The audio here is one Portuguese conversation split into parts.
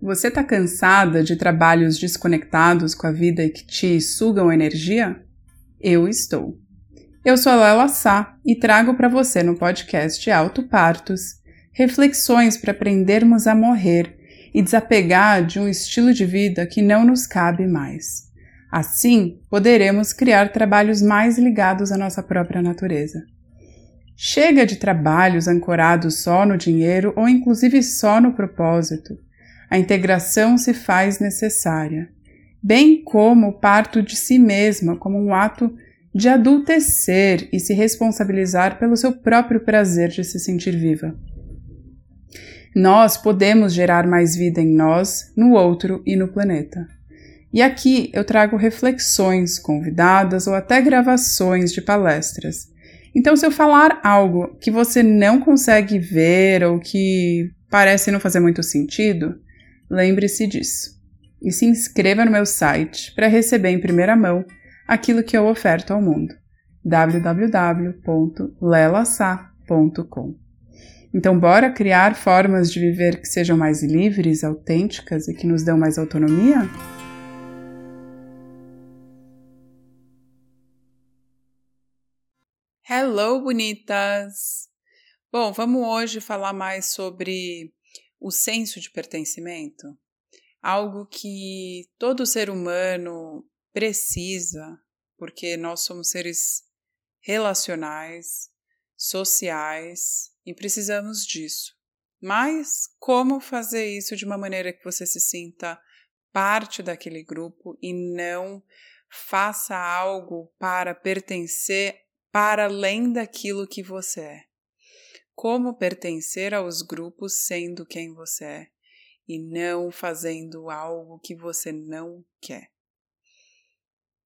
Você está cansada de trabalhos desconectados com a vida e que te sugam energia? Eu estou. Eu sou a Lela Sá e trago para você no podcast Alto Partos reflexões para aprendermos a morrer e desapegar de um estilo de vida que não nos cabe mais. Assim, poderemos criar trabalhos mais ligados à nossa própria natureza. Chega de trabalhos ancorados só no dinheiro ou inclusive só no propósito a integração se faz necessária, bem como o parto de si mesma como um ato de adultecer e se responsabilizar pelo seu próprio prazer de se sentir viva. Nós podemos gerar mais vida em nós, no outro e no planeta. E aqui eu trago reflexões, convidadas ou até gravações de palestras. Então, se eu falar algo que você não consegue ver ou que parece não fazer muito sentido, Lembre-se disso. E se inscreva no meu site para receber em primeira mão aquilo que eu oferto ao mundo. www.lelasa.com. Então, bora criar formas de viver que sejam mais livres, autênticas e que nos dão mais autonomia? Hello, bonitas! Bom, vamos hoje falar mais sobre o senso de pertencimento, algo que todo ser humano precisa, porque nós somos seres relacionais, sociais e precisamos disso. Mas como fazer isso de uma maneira que você se sinta parte daquele grupo e não faça algo para pertencer para além daquilo que você é? como pertencer aos grupos sendo quem você é e não fazendo algo que você não quer.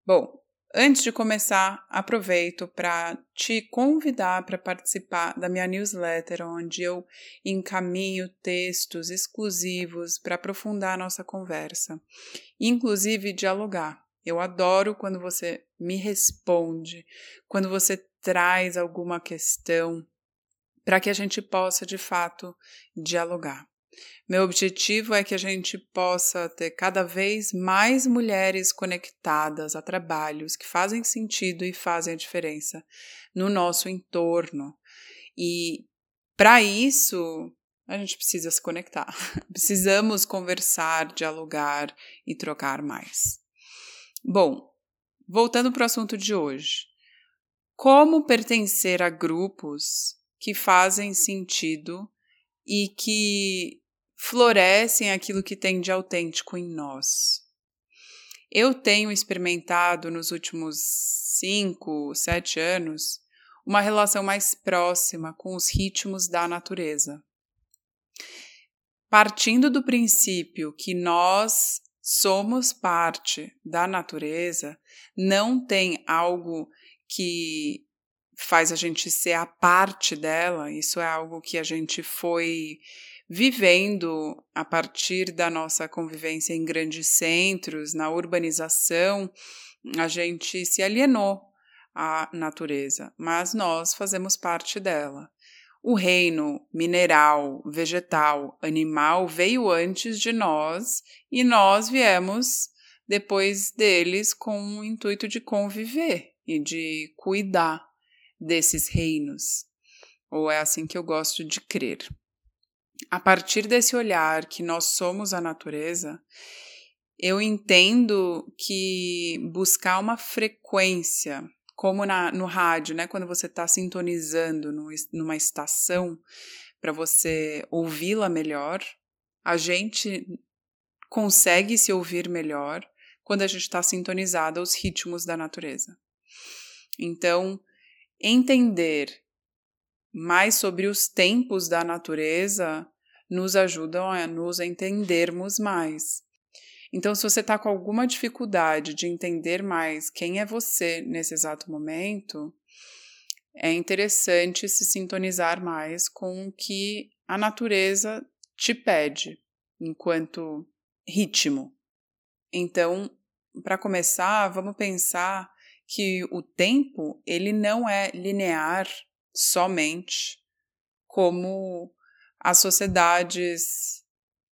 Bom, antes de começar, aproveito para te convidar para participar da minha newsletter, onde eu encaminho textos exclusivos para aprofundar a nossa conversa, inclusive dialogar. Eu adoro quando você me responde, quando você traz alguma questão para que a gente possa de fato dialogar. Meu objetivo é que a gente possa ter cada vez mais mulheres conectadas a trabalhos que fazem sentido e fazem a diferença no nosso entorno. E para isso, a gente precisa se conectar. Precisamos conversar, dialogar e trocar mais. Bom, voltando para o assunto de hoje. Como pertencer a grupos que fazem sentido e que florescem aquilo que tem de autêntico em nós. Eu tenho experimentado nos últimos cinco, sete anos uma relação mais próxima com os ritmos da natureza. Partindo do princípio que nós somos parte da natureza, não tem algo que faz a gente ser a parte dela, isso é algo que a gente foi vivendo a partir da nossa convivência em grandes centros, na urbanização, a gente se alienou à natureza, mas nós fazemos parte dela. O reino mineral, vegetal, animal veio antes de nós e nós viemos depois deles com o intuito de conviver e de cuidar desses reinos, ou é assim que eu gosto de crer. A partir desse olhar que nós somos a natureza, eu entendo que buscar uma frequência, como na, no rádio, né, quando você está sintonizando no, numa estação para você ouvi-la melhor, a gente consegue se ouvir melhor quando a gente está sintonizado aos ritmos da natureza. Então, entender mais sobre os tempos da natureza nos ajudam a nos entendermos mais. Então, se você está com alguma dificuldade de entender mais quem é você nesse exato momento, é interessante se sintonizar mais com o que a natureza te pede enquanto ritmo. Então, para começar, vamos pensar que o tempo ele não é linear somente como as sociedades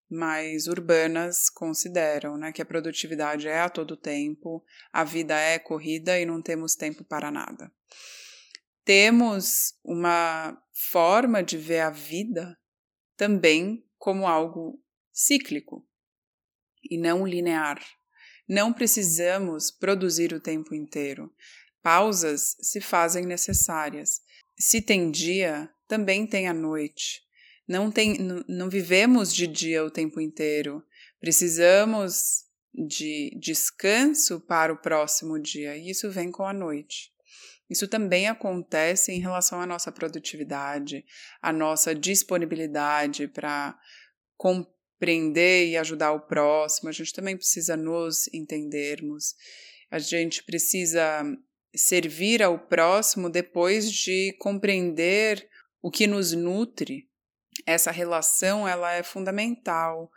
mais urbanas consideram, né, que a produtividade é a todo tempo, a vida é corrida e não temos tempo para nada. Temos uma forma de ver a vida também como algo cíclico e não linear. Não precisamos produzir o tempo inteiro. Pausas se fazem necessárias. Se tem dia, também tem a noite. Não, tem, não vivemos de dia o tempo inteiro. Precisamos de descanso para o próximo dia, e isso vem com a noite. Isso também acontece em relação à nossa produtividade, à nossa disponibilidade para compreender e ajudar o próximo. A gente também precisa nos entendermos. A gente precisa servir ao próximo depois de compreender o que nos nutre essa relação ela é fundamental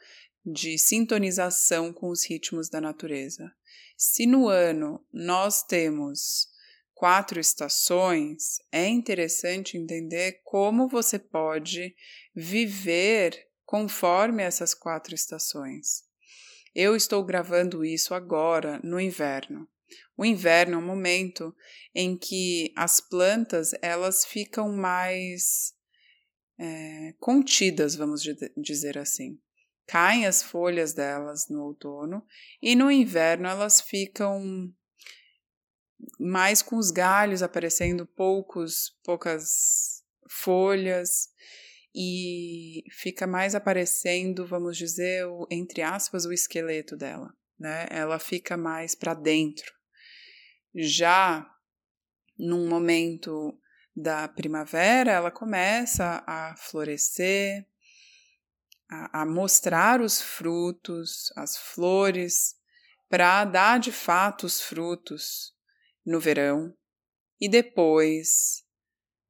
de sintonização com os ritmos da natureza. Se no ano nós temos quatro estações, é interessante entender como você pode viver conforme essas quatro estações. Eu estou gravando isso agora no inverno. O inverno é um momento em que as plantas elas ficam mais é, contidas, vamos dizer assim. Caem as folhas delas no outono e no inverno elas ficam mais com os galhos aparecendo poucos, poucas folhas e fica mais aparecendo, vamos dizer, o, entre aspas, o esqueleto dela, né? Ela fica mais para dentro. Já num momento da primavera, ela começa a florescer, a, a mostrar os frutos, as flores, para dar de fato os frutos no verão. E depois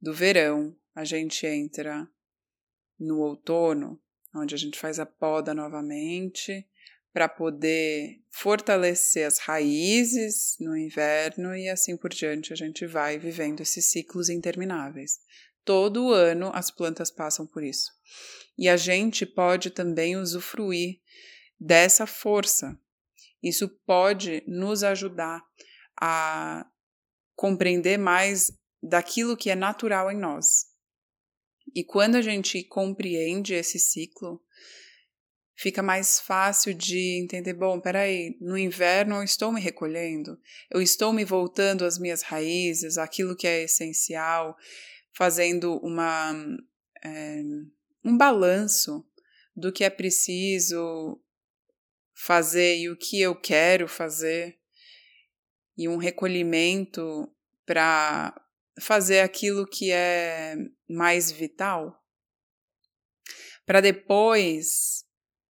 do verão, a gente entra no outono, onde a gente faz a poda novamente para poder fortalecer as raízes no inverno e assim por diante a gente vai vivendo esses ciclos intermináveis. Todo ano as plantas passam por isso. E a gente pode também usufruir dessa força. Isso pode nos ajudar a compreender mais daquilo que é natural em nós. E quando a gente compreende esse ciclo, fica mais fácil de entender, bom, peraí, no inverno eu estou me recolhendo, eu estou me voltando às minhas raízes, aquilo que é essencial, fazendo uma, é, um balanço do que é preciso fazer e o que eu quero fazer, e um recolhimento para fazer aquilo que é mais vital, para depois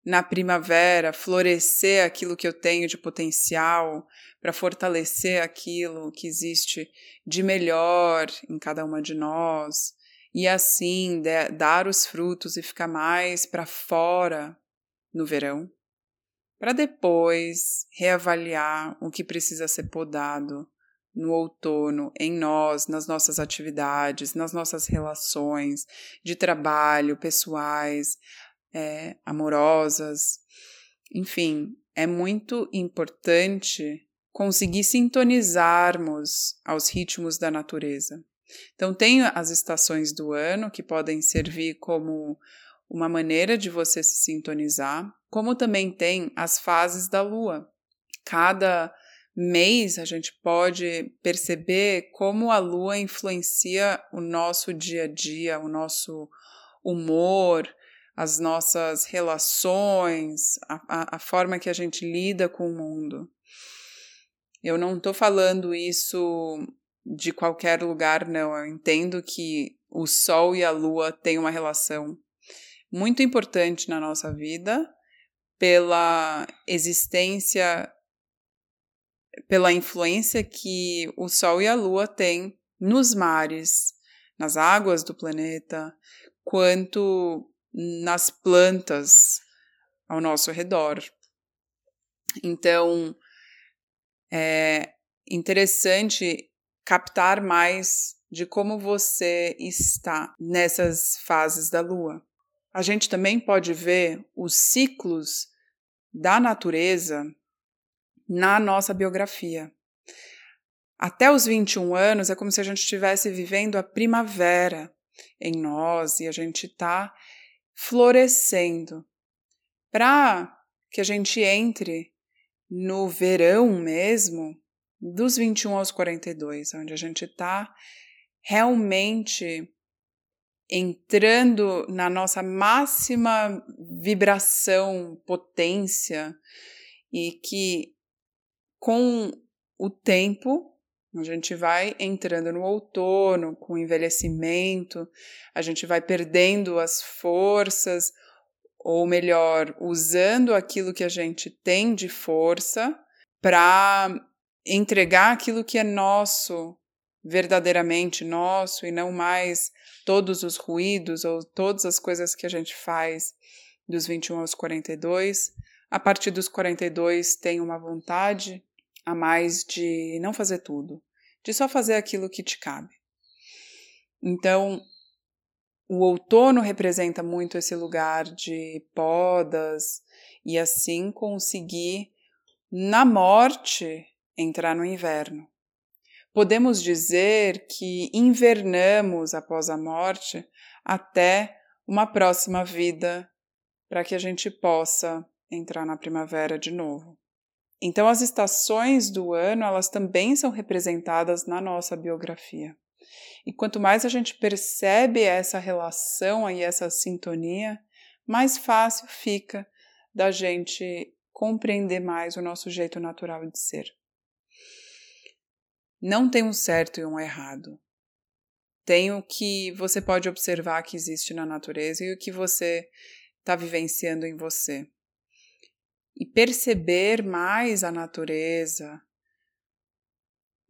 na primavera, florescer aquilo que eu tenho de potencial, para fortalecer aquilo que existe de melhor em cada uma de nós, e assim de, dar os frutos e ficar mais para fora no verão, para depois reavaliar o que precisa ser podado no outono, em nós, nas nossas atividades, nas nossas relações de trabalho, pessoais, é, amorosas. Enfim, é muito importante conseguir sintonizarmos aos ritmos da natureza. Então, tem as estações do ano que podem servir como uma maneira de você se sintonizar, como também tem as fases da lua. Cada mês a gente pode perceber como a lua influencia o nosso dia a dia, o nosso humor, as nossas relações, a, a, a forma que a gente lida com o mundo. Eu não estou falando isso de qualquer lugar, não. Eu entendo que o Sol e a Lua têm uma relação muito importante na nossa vida pela existência, pela influência que o Sol e a Lua têm nos mares, nas águas do planeta, quanto nas plantas ao nosso redor. Então, interessante captar mais de como você está nessas fases da lua. A gente também pode ver os ciclos da natureza na nossa biografia. Até os 21 anos é como se a gente estivesse vivendo a primavera em nós e a gente está florescendo. Para que a gente entre no verão mesmo, dos 21 aos 42, onde a gente está realmente entrando na nossa máxima vibração, potência, e que com o tempo a gente vai entrando no outono, com o envelhecimento, a gente vai perdendo as forças, ou melhor, usando aquilo que a gente tem de força para entregar aquilo que é nosso, verdadeiramente nosso, e não mais todos os ruídos ou todas as coisas que a gente faz dos 21 aos 42. A partir dos 42 tem uma vontade a mais de não fazer tudo, de só fazer aquilo que te cabe. Então, o outono representa muito esse lugar de podas e assim conseguir, na morte, entrar no inverno. Podemos dizer que invernamos após a morte até uma próxima vida para que a gente possa entrar na primavera de novo. Então as estações do ano, elas também são representadas na nossa biografia. E quanto mais a gente percebe essa relação e essa sintonia, mais fácil fica da gente compreender mais o nosso jeito natural de ser. Não tem um certo e um errado. Tem o que você pode observar que existe na natureza e o que você está vivenciando em você. E perceber mais a natureza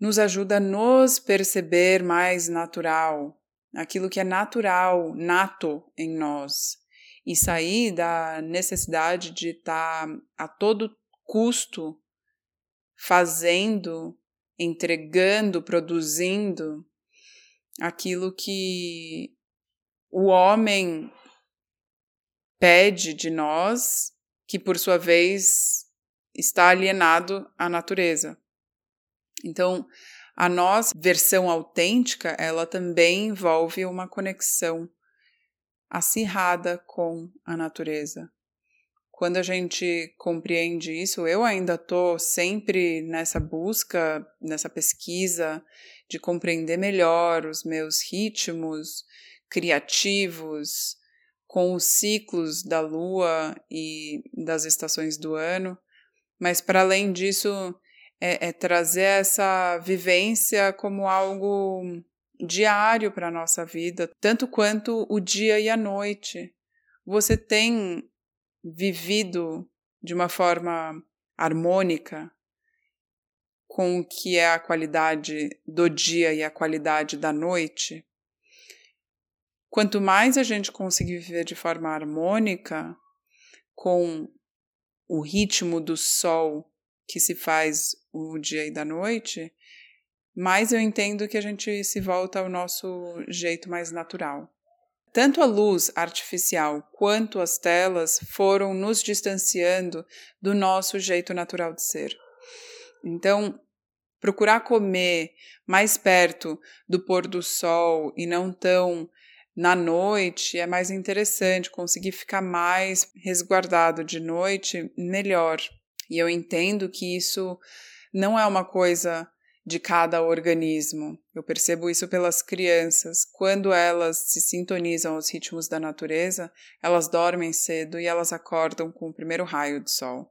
nos ajuda a nos perceber mais natural, aquilo que é natural, nato em nós, e sair da necessidade de estar tá a todo custo fazendo entregando, produzindo aquilo que o homem pede de nós, que por sua vez está alienado à natureza. Então, a nossa versão autêntica, ela também envolve uma conexão acirrada com a natureza. Quando a gente compreende isso, eu ainda estou sempre nessa busca, nessa pesquisa de compreender melhor os meus ritmos criativos com os ciclos da lua e das estações do ano, mas para além disso, é, é trazer essa vivência como algo diário para a nossa vida, tanto quanto o dia e a noite. Você tem vivido de uma forma harmônica com o que é a qualidade do dia e a qualidade da noite, quanto mais a gente conseguir viver de forma harmônica com o ritmo do sol que se faz o dia e da noite, mais eu entendo que a gente se volta ao nosso jeito mais natural. Tanto a luz artificial quanto as telas foram nos distanciando do nosso jeito natural de ser. Então, procurar comer mais perto do pôr do sol e não tão na noite é mais interessante, conseguir ficar mais resguardado de noite, melhor. E eu entendo que isso não é uma coisa de cada organismo. Eu percebo isso pelas crianças. Quando elas se sintonizam aos ritmos da natureza, elas dormem cedo e elas acordam com o primeiro raio de sol.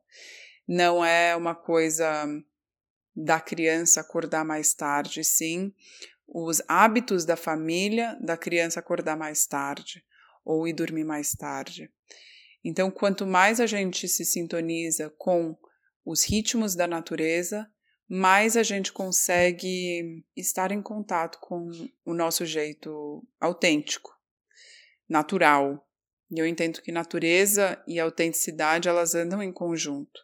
Não é uma coisa da criança acordar mais tarde, sim, os hábitos da família da criança acordar mais tarde ou ir dormir mais tarde. Então, quanto mais a gente se sintoniza com os ritmos da natureza, mais a gente consegue estar em contato com o nosso jeito autêntico, natural. E eu entendo que natureza e autenticidade elas andam em conjunto.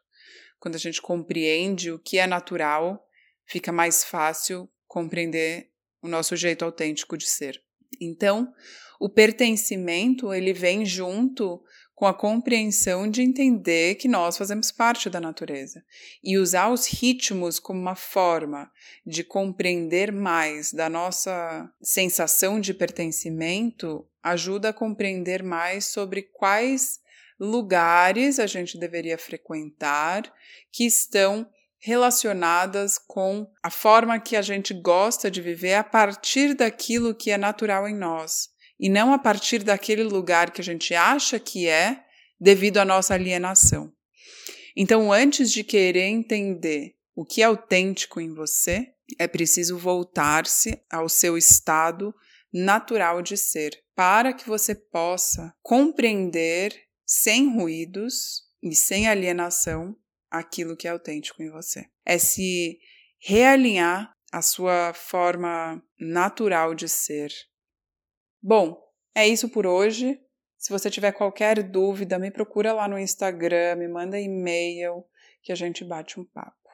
Quando a gente compreende o que é natural, fica mais fácil compreender o nosso jeito autêntico de ser. Então, o pertencimento ele vem junto com a compreensão de entender que nós fazemos parte da natureza e usar os ritmos como uma forma de compreender mais da nossa sensação de pertencimento ajuda a compreender mais sobre quais lugares a gente deveria frequentar que estão relacionadas com a forma que a gente gosta de viver a partir daquilo que é natural em nós e não a partir daquele lugar que a gente acha que é devido à nossa alienação. Então, antes de querer entender o que é autêntico em você, é preciso voltar-se ao seu estado natural de ser, para que você possa compreender sem ruídos e sem alienação aquilo que é autêntico em você. É se realinhar a sua forma natural de ser. Bom, é isso por hoje. Se você tiver qualquer dúvida, me procura lá no Instagram, me manda e-mail que a gente bate um papo.